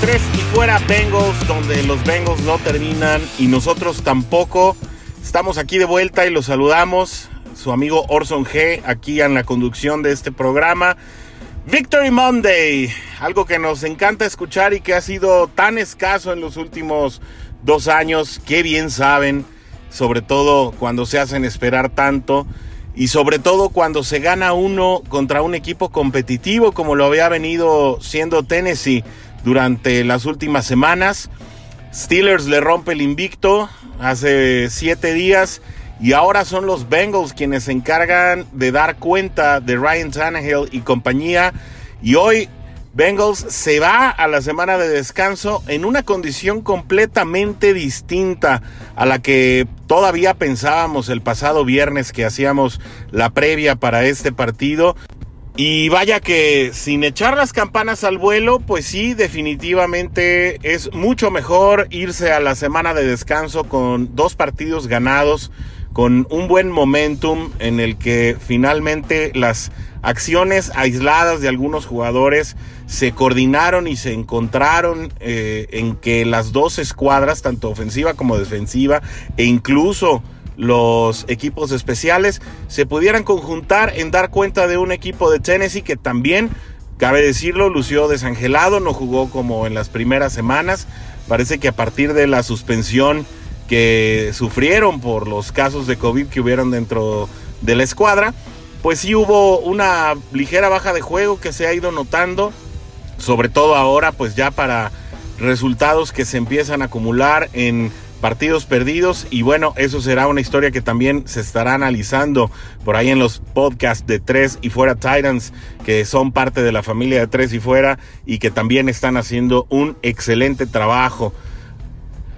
¿qué tal amigos de Tres y Fuera Bengals, donde los Bengals no terminan y nosotros tampoco? Estamos aquí de vuelta y los saludamos. Su amigo Orson G, aquí en la conducción de este programa. Victory Monday, algo que nos encanta escuchar y que ha sido tan escaso en los últimos dos años. Qué bien saben, sobre todo cuando se hacen esperar tanto y sobre todo cuando se gana uno contra un equipo competitivo como lo había venido siendo Tennessee durante las últimas semanas. Steelers le rompe el invicto hace siete días y ahora son los Bengals quienes se encargan de dar cuenta de Ryan Tannehill y compañía y hoy Bengals se va a la semana de descanso en una condición completamente distinta a la que todavía pensábamos el pasado viernes que hacíamos la previa para este partido. Y vaya que sin echar las campanas al vuelo, pues sí, definitivamente es mucho mejor irse a la semana de descanso con dos partidos ganados, con un buen momentum en el que finalmente las acciones aisladas de algunos jugadores se coordinaron y se encontraron eh, en que las dos escuadras, tanto ofensiva como defensiva, e incluso los equipos especiales, se pudieran conjuntar en dar cuenta de un equipo de Tennessee que también, cabe decirlo, lució desangelado, no jugó como en las primeras semanas. Parece que a partir de la suspensión que sufrieron por los casos de COVID que hubieron dentro de la escuadra, pues sí hubo una ligera baja de juego que se ha ido notando, sobre todo ahora pues ya para resultados que se empiezan a acumular en partidos perdidos y bueno, eso será una historia que también se estará analizando por ahí en los podcasts de Tres y Fuera Titans que son parte de la familia de Tres y Fuera y que también están haciendo un excelente trabajo.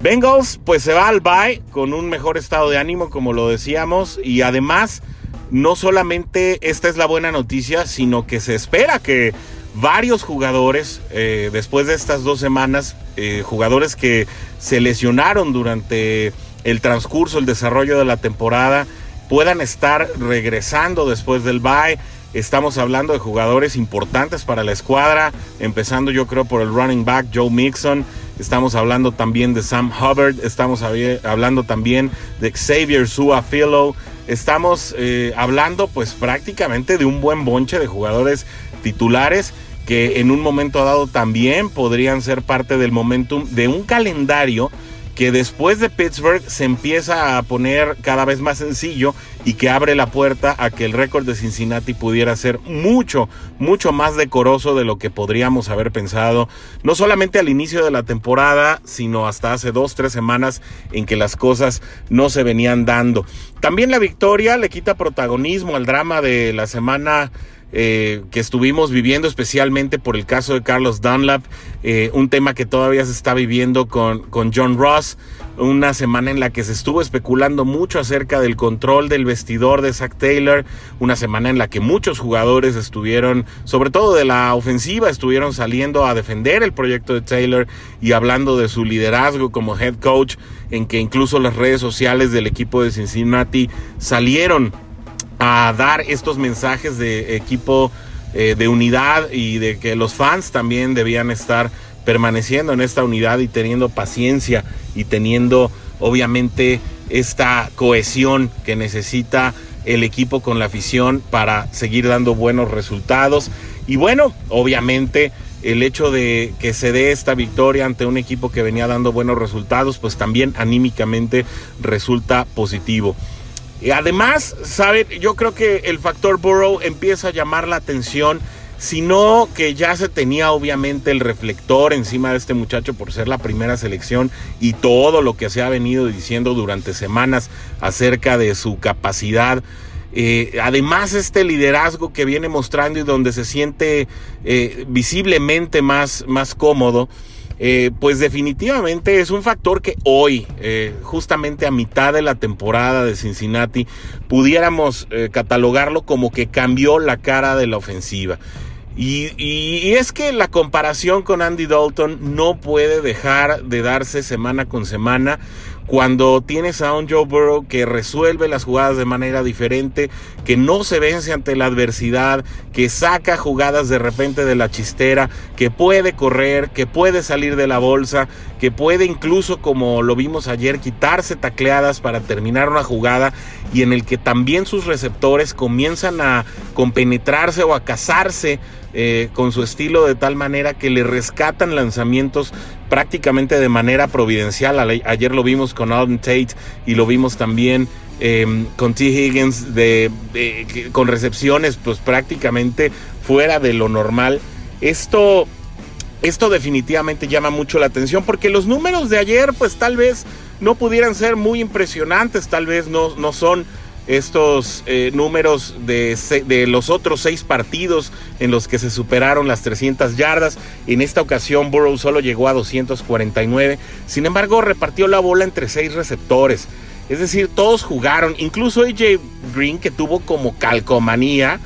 Bengals pues se va al bye con un mejor estado de ánimo como lo decíamos y además no solamente esta es la buena noticia, sino que se espera que varios jugadores, eh, después de estas dos semanas, eh, jugadores que se lesionaron durante el transcurso, el desarrollo de la temporada, puedan estar regresando después del bye. Estamos hablando de jugadores importantes para la escuadra, empezando yo creo por el running back Joe Mixon. Estamos hablando también de Sam Hubbard, estamos hablando también de Xavier Suafilo, estamos eh, hablando pues prácticamente de un buen bonche de jugadores titulares que en un momento dado también podrían ser parte del momentum de un calendario que después de Pittsburgh se empieza a poner cada vez más sencillo y que abre la puerta a que el récord de Cincinnati pudiera ser mucho, mucho más decoroso de lo que podríamos haber pensado, no solamente al inicio de la temporada, sino hasta hace dos, tres semanas en que las cosas no se venían dando. También la victoria le quita protagonismo al drama de la semana eh, que estuvimos viviendo, especialmente por el caso de Carlos Dunlap, eh, un tema que todavía se está viviendo con, con John Ross, una semana en la que se estuvo especulando mucho acerca del control del vestidor de Zach Taylor, una semana en la que muchos jugadores estuvieron, sobre todo de la ofensiva, estuvieron saliendo a defender el proyecto de Taylor y hablando de su liderazgo como head coach, en que incluso las redes sociales del equipo de Cincinnati salieron a dar estos mensajes de equipo eh, de unidad y de que los fans también debían estar permaneciendo en esta unidad y teniendo paciencia y teniendo obviamente esta cohesión que necesita el equipo con la afición para seguir dando buenos resultados. Y bueno, obviamente el hecho de que se dé esta victoria ante un equipo que venía dando buenos resultados, pues también anímicamente resulta positivo. Y además, ¿sabe? Yo creo que el factor Burrow empieza a llamar la atención, sino que ya se tenía obviamente el reflector encima de este muchacho por ser la primera selección y todo lo que se ha venido diciendo durante semanas acerca de su capacidad. Eh, además, este liderazgo que viene mostrando y donde se siente eh, visiblemente más, más cómodo. Eh, pues definitivamente es un factor que hoy, eh, justamente a mitad de la temporada de Cincinnati, pudiéramos eh, catalogarlo como que cambió la cara de la ofensiva. Y, y, es que la comparación con Andy Dalton no puede dejar de darse semana con semana cuando tienes a un Joe Burrow que resuelve las jugadas de manera diferente, que no se vence ante la adversidad, que saca jugadas de repente de la chistera, que puede correr, que puede salir de la bolsa, que puede incluso, como lo vimos ayer, quitarse tacleadas para terminar una jugada y en el que también sus receptores comienzan a compenetrarse o a casarse eh, con su estilo de tal manera que le rescatan lanzamientos prácticamente de manera providencial. Ayer lo vimos con Alden Tate y lo vimos también em, con T. Higgins de, con recepciones pues prácticamente fuera de lo normal. Esto, esto definitivamente llama mucho la atención porque los números de ayer pues tal vez no pudieran ser muy impresionantes, tal vez no, no son estos eh, números de, los otros seis partidos en los que se superaron las 300 yardas. En esta ocasión Burrow solo llegó a 249. Sin embargo, repartió la bola entre seis receptores. Es decir, todos jugaron. Incluso AJ Green, que tuvo como calcomanía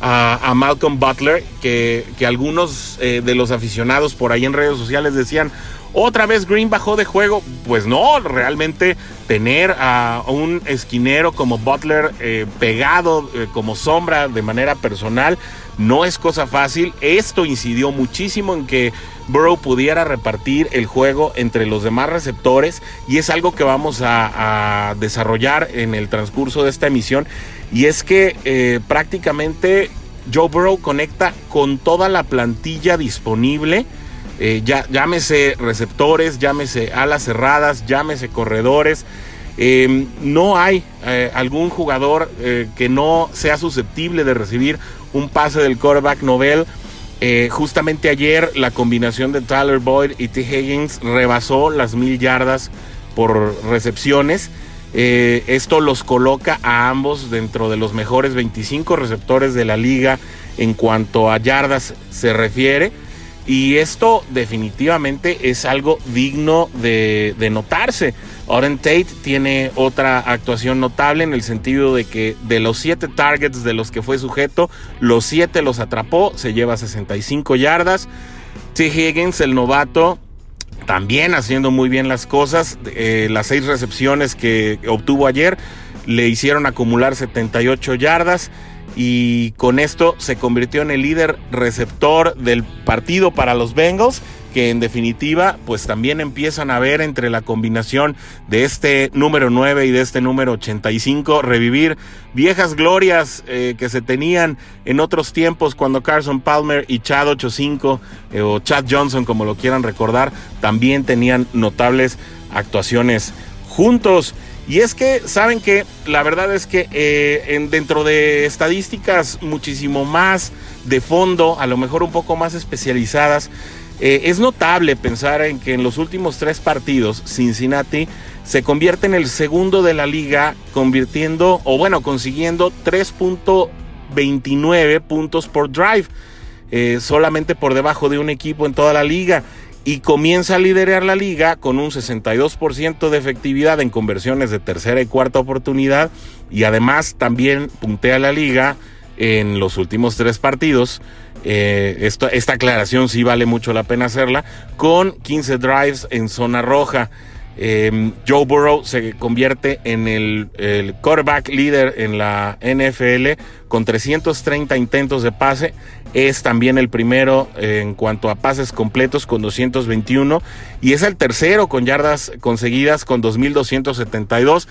a, Malcolm Butler, que, que algunos eh, de los aficionados por ahí en redes sociales decían, otra vez Green bajó de juego. Pues no, realmente tener a un esquinero como Butler eh, pegado eh, como sombra de manera personal no es cosa fácil. Esto incidió muchísimo en que Burrow pudiera repartir el juego entre los demás receptores y es algo que vamos a, desarrollar en el transcurso de esta emisión. Y es que eh, prácticamente Joe Burrow conecta con toda la plantilla disponible eh, llámese receptores, llámese alas cerradas, llámese corredores. Em, no hay eh, algún jugador que no sea susceptible de recibir un pase del quarterback novel. justamente ayer la combinación de Tyler Boyd y T. Higgins rebasó las mil yardas por recepciones. Esto los coloca a ambos dentro de los mejores 25 receptores de la liga en cuanto a yardas se refiere. Y esto definitivamente es algo digno de, notarse. Oren Tate tiene otra actuación notable en el sentido de que de los siete targets de los que fue sujeto, los siete los atrapó, se lleva 65 yardas. T. Higgins, el novato, también haciendo muy bien las cosas. Eh, las seis recepciones que obtuvo ayer le hicieron acumular 78 yardas y con esto se convirtió en el líder receptor del partido para los Bengals que en definitiva pues también empiezan a ver entre la combinación de este número 9 y de este número 85 revivir viejas glorias eh, que se tenían en otros tiempos cuando Carson Palmer y Chad 85 eh, o Chad Johnson como lo quieran recordar también tenían notables actuaciones juntos. Y es que, saben que la verdad es que eh, en, dentro de estadísticas muchísimo más de fondo, a lo mejor un poco más especializadas, eh, es notable pensar en que en los últimos tres partidos Cincinnati se convierte en el segundo de la liga, convirtiendo, o bueno, consiguiendo 3.29 puntos por drive, eh, solamente por debajo de un equipo en toda la liga y comienza a liderar la liga con un 62% de efectividad en conversiones de tercera y cuarta oportunidad y además también puntea la liga en los últimos tres partidos. Eh, esta aclaración sí vale mucho la pena hacerla con 15 drives en zona roja. Em, Joe Burrow se convierte en el, el, quarterback líder en la NFL con 330 intentos de pase. Es también el primero en cuanto a pases completos con 221 y es el tercero con yardas conseguidas con 2272.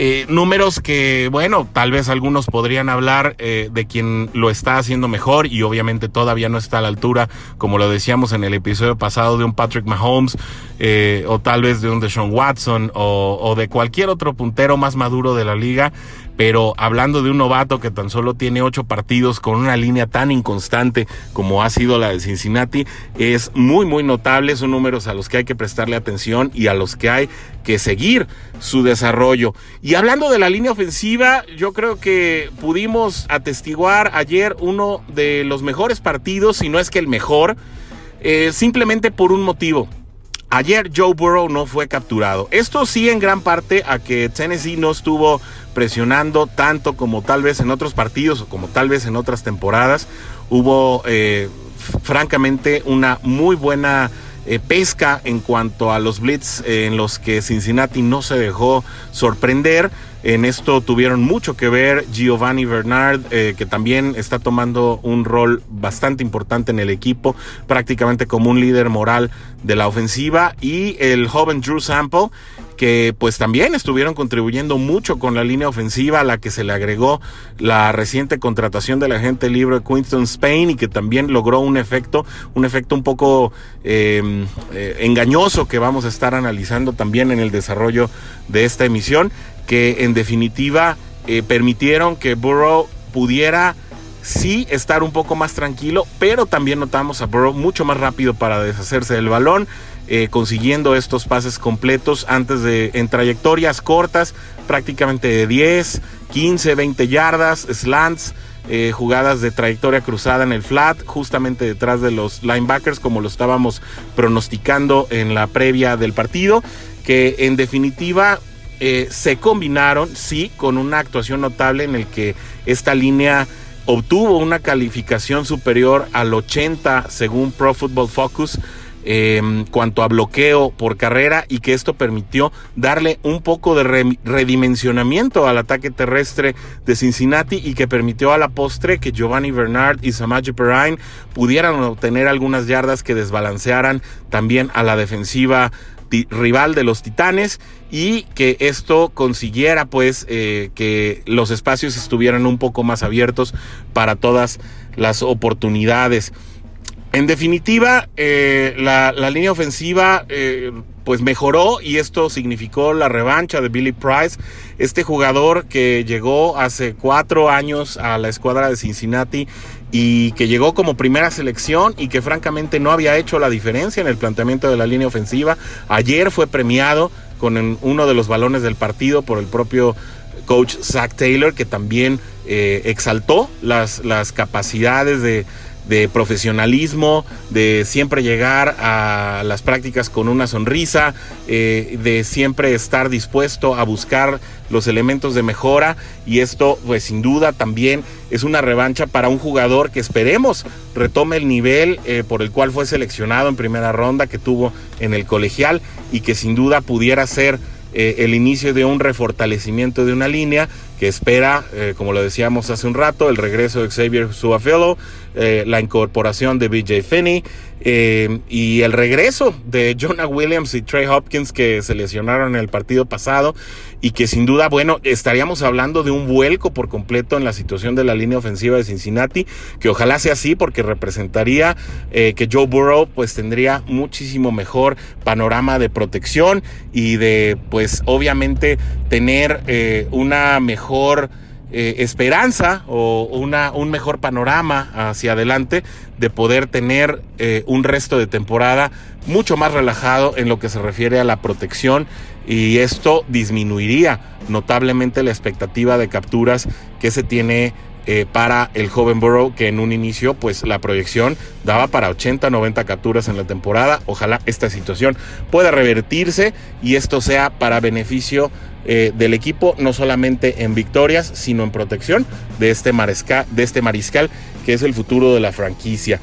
Eh, números que, bueno, tal vez algunos podrían hablar eh, de quien lo está haciendo mejor y obviamente todavía no está a la altura, como lo decíamos en el episodio pasado, de un Patrick Mahomes eh, o tal vez de un Deshaun Watson o, o de cualquier otro puntero más maduro de la liga pero hablando de un novato que tan solo tiene ocho partidos con una línea tan inconstante como ha sido la de Cincinnati, es muy, muy notable. Son números a los que hay que prestarle atención y a los que hay que seguir su desarrollo. Y hablando de la línea ofensiva, yo creo que pudimos atestiguar ayer uno de los mejores partidos, si no es que el mejor, eh, simplemente por un motivo. Ayer Joe Burrow no fue capturado. Esto sí en gran parte a que Tennessee no estuvo presionando tanto como tal vez en otros partidos o como tal vez en otras temporadas. Hubo eh, francamente una muy buena eh, pesca en cuanto a los blitz en los que Cincinnati no se dejó sorprender. En esto tuvieron mucho que ver Giovanni Bernard, eh, que también está tomando un rol bastante importante en el equipo, prácticamente como un líder moral de la ofensiva, y el joven Drew Sample, que pues también estuvieron contribuyendo mucho con la línea ofensiva a la que se le agregó la reciente contratación del agente libre Quinton Spain y que también logró un efecto, un efecto un poco em, eh, engañoso que vamos a estar analizando también en el desarrollo de esta emisión, que en definitiva eh, permitieron que Burrow pudiera sí estar un poco más tranquilo, pero también notamos a Burrow mucho más rápido para deshacerse del balón. Eh, consiguiendo estos pases completos antes de en trayectorias cortas, prácticamente de 10, 15, 20 yardas, slants, eh, jugadas de trayectoria cruzada en el flat, justamente detrás de los linebackers, como lo estábamos pronosticando en la previa del partido, que en definitiva eh, se combinaron, sí, con una actuación notable en el que esta línea obtuvo una calificación superior al 80 según Pro Football Focus en cuanto a bloqueo por carrera y que esto permitió darle un poco de redimensionamiento al ataque terrestre de Cincinnati y que permitió a la postre que Giovanni Bernard y Samaje Perrine pudieran obtener algunas yardas que desbalancearan también a la defensiva rival de los Titanes y que esto consiguiera pues eh, que los espacios estuvieran un poco más abiertos para todas las oportunidades. En definitiva, eh, la, línea ofensiva eh, pues mejoró y esto significó la revancha de Billy Price, este jugador que llegó hace cuatro años a la escuadra de Cincinnati y que llegó como primera selección y que francamente no había hecho la diferencia en el planteamiento de la línea ofensiva. Ayer fue premiado con uno de los balones del partido por el propio coach Zach Taylor, que también eh, exaltó las, las capacidades de de profesionalismo, de siempre llegar a las prácticas con una sonrisa, eh, de siempre estar dispuesto a buscar los elementos de mejora. Y esto pues sin duda también es una revancha para un jugador que esperemos retome el nivel eh, por el cual fue seleccionado en primera ronda que tuvo en el colegial y que sin duda pudiera ser eh, el inicio de un refortalecimiento de una línea que espera, como lo decíamos hace un rato, el regreso de Xavier Suafelo, eh, la incorporación de BJ Finney eh, y el regreso de Jonah Williams y Trey Hopkins que se lesionaron en el partido pasado y que sin duda, bueno, estaríamos hablando de un vuelco por completo en la situación de la línea ofensiva de Cincinnati, que ojalá sea así porque representaría que Joe Burrow pues tendría muchísimo mejor panorama de protección y de pues obviamente tener una mejor eh, esperanza o una, un mejor panorama hacia adelante de poder tener eh, un resto de temporada mucho más relajado en lo que se refiere a la protección y esto disminuiría notablemente la expectativa de capturas que se tiene eh, para el joven Burrow, que en un inicio, pues la proyección daba para 80, 90 capturas en la temporada. Ojalá esta situación pueda revertirse y esto sea para beneficio eh, del equipo, no solamente en victorias, sino en protección de este, de este mariscal, que es el futuro de la franquicia.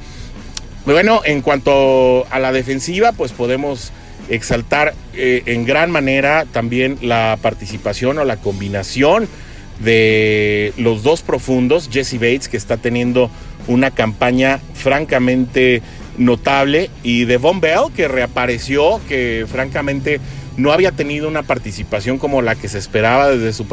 Bueno, en cuanto a la defensiva, pues podemos exaltar eh, en gran manera también la participación o la combinación de los dos profundos, Jesse Bates, que está teniendo una campaña francamente notable, y de Von Bell, que reapareció, que francamente no había tenido una participación como la que se esperaba desde su,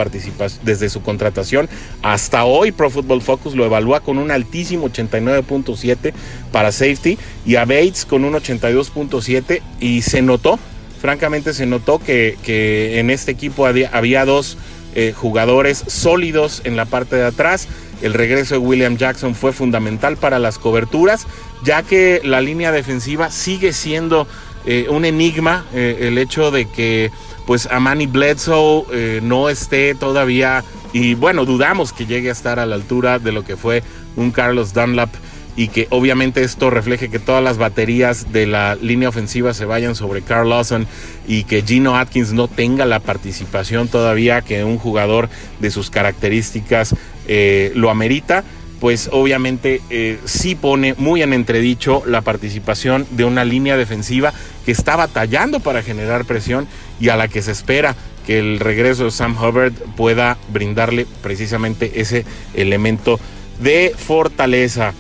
desde su contratación hasta hoy. Pro Football Focus lo evalúa con un altísimo 89.7 para safety y a Bates con un 82.7 y se notó, francamente se notó que, que en este equipo había dos eh, jugadores sólidos en la parte de atrás. El regreso de William Jackson fue fundamental para las coberturas, ya que la línea defensiva sigue siendo eh, un enigma. Eh, el hecho de que pues Amani Bledsoe no esté todavía, y bueno, dudamos que llegue a estar a la altura de lo que fue un Carlos Dunlap y que obviamente esto refleje que todas las baterías de la línea ofensiva se vayan sobre Carl Lawson y que Gino Atkins no tenga la participación todavía que un jugador de sus características eh, lo amerita pues obviamente eh, sí pone muy en entredicho la participación de una línea defensiva que está batallando para generar presión y a la que se espera que el regreso de Sam Hubbard pueda brindarle precisamente ese elemento de fortaleza.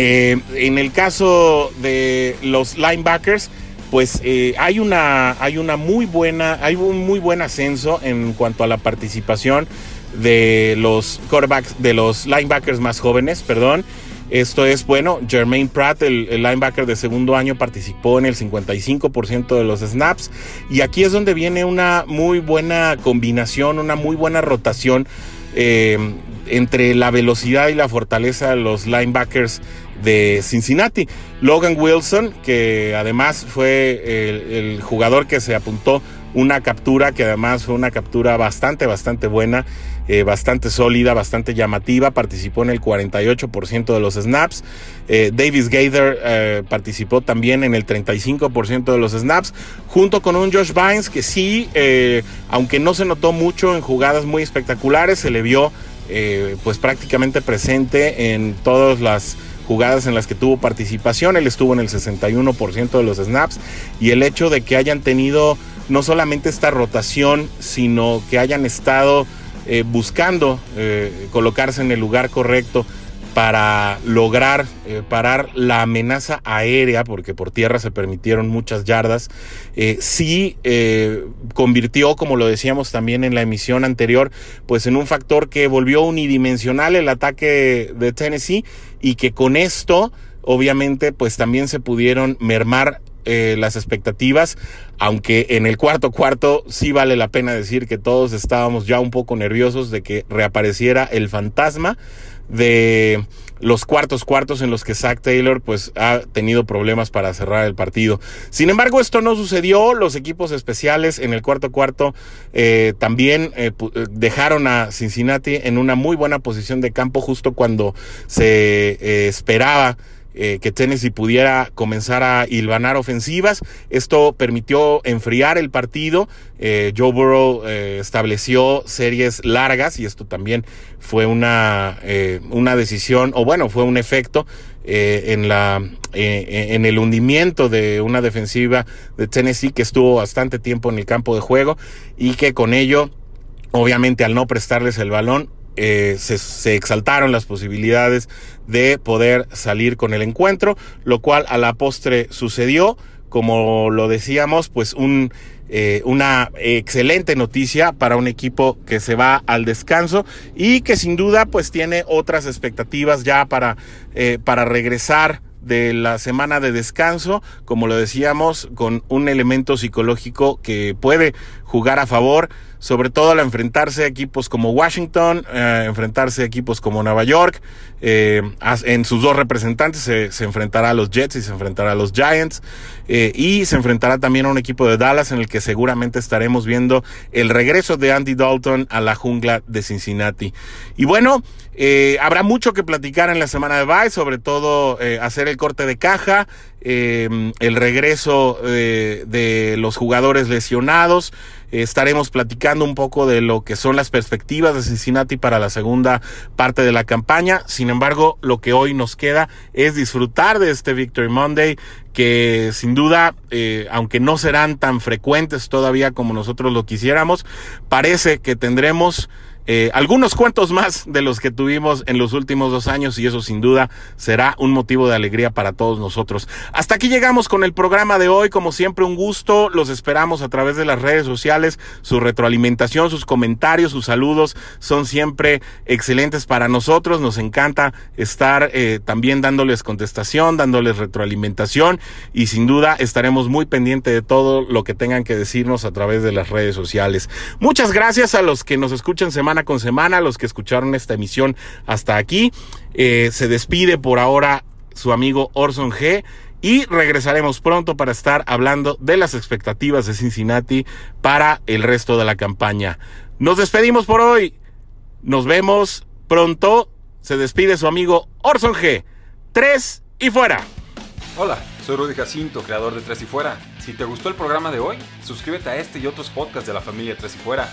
Eh, en el caso de los linebackers, pues eh, hay, una, hay una muy buena, hay un muy buen ascenso en cuanto a la participación de los quarterbacks, de los linebackers más jóvenes, perdón. Esto es, bueno, Jermaine Pratt, el, linebacker de segundo año, participó en el 55% de los snaps. Y aquí es donde viene una muy buena combinación, una muy buena rotación eh, entre la velocidad y la fortaleza de los linebackers de Cincinnati. Logan Wilson, que además fue el, jugador que se apuntó una captura, que además fue una captura bastante, bastante buena, eh, bastante sólida, bastante llamativa, participó en el 48% de los snaps. Eh, Davis Gaither eh, participó también en el 35% de los snaps, junto con un Josh Vines que sí, aunque no se notó mucho en jugadas muy espectaculares, se le vio pues prácticamente presente en todas las jugadas en las que tuvo participación, él estuvo en el 61% de los snaps y el hecho de que hayan tenido no solamente esta rotación, sino que hayan estado eh, buscando eh, colocarse en el lugar correcto para lograr eh, parar la amenaza aérea, porque por tierra se permitieron muchas yardas, sí convirtió, como lo decíamos también en la emisión anterior, pues en un factor que volvió unidimensional el ataque de Tennessee y que con esto obviamente pues también se pudieron mermar eh, las expectativas, aunque en el cuarto cuarto sí vale la pena decir que todos estábamos ya un poco nerviosos de que reapareciera el fantasma de los cuartos cuartos en los que Zach Taylor pues ha tenido problemas para cerrar el partido. Sin embargo, esto no sucedió. Los equipos especiales en el cuarto cuarto eh, también eh, dejaron a Cincinnati en una muy buena posición de campo justo cuando se esperaba eh, que Tennessee pudiera comenzar a hilvanar ofensivas. Esto permitió enfriar el partido. Eh, Joe Burrow eh, estableció series largas y esto también fue una, una decisión, o bueno, fue un efecto en, la, en el hundimiento de una defensiva de Tennessee que estuvo bastante tiempo en el campo de juego y que con ello, obviamente al no prestarles el balón, eh, se, exaltaron las posibilidades de poder salir con el encuentro, lo cual a la postre sucedió, como lo decíamos, pues un, eh, una excelente noticia para un equipo que se va al descanso y que sin duda pues tiene otras expectativas ya para, eh, para regresar de la semana de descanso, como lo decíamos, con un elemento psicológico que puede jugar a favor sobre todo al enfrentarse a equipos como Washington, eh, enfrentarse a equipos como Nueva York. Eh, en sus dos representantes se, enfrentará a los Jets y se enfrentará a los Giants. Eh, y se enfrentará también a un equipo de Dallas en el que seguramente estaremos viendo el regreso de Andy Dalton a la jungla de Cincinnati. Y bueno, habrá mucho que platicar en la semana de bye, sobre todo hacer el corte de caja, el regreso de los jugadores lesionados. Estaremos platicando un poco de lo que son las perspectivas de Cincinnati para la segunda parte de la campaña. Sin embargo, lo que hoy nos queda es disfrutar de este Victory Monday que sin duda, eh, aunque no serán tan frecuentes todavía como nosotros lo quisiéramos, parece que tendremos eh, algunos cuentos más de los que tuvimos en los últimos dos años y eso sin duda será un motivo de alegría para todos nosotros. Hasta aquí llegamos con el programa de hoy, como siempre un gusto, los esperamos a través de las redes sociales, su retroalimentación, sus comentarios, sus saludos son siempre excelentes para nosotros, nos encanta estar eh, también dándoles contestación, dándoles retroalimentación y sin duda estaremos muy pendientes de todo lo que tengan que decirnos a través de las redes sociales. Muchas gracias a los que nos escuchan semana con semana, los que escucharon esta emisión hasta aquí. Eh, se despide por ahora su amigo Orson G. Y regresaremos pronto para estar hablando de las expectativas de Cincinnati para el resto de la campaña. Nos despedimos por hoy. Nos vemos pronto. Se despide su amigo Orson G. Tres y fuera. Hola, soy Rudy Jacinto, creador de Tres y Fuera. Si te gustó el programa de hoy, suscríbete a este y otros podcasts de la familia Tres y Fuera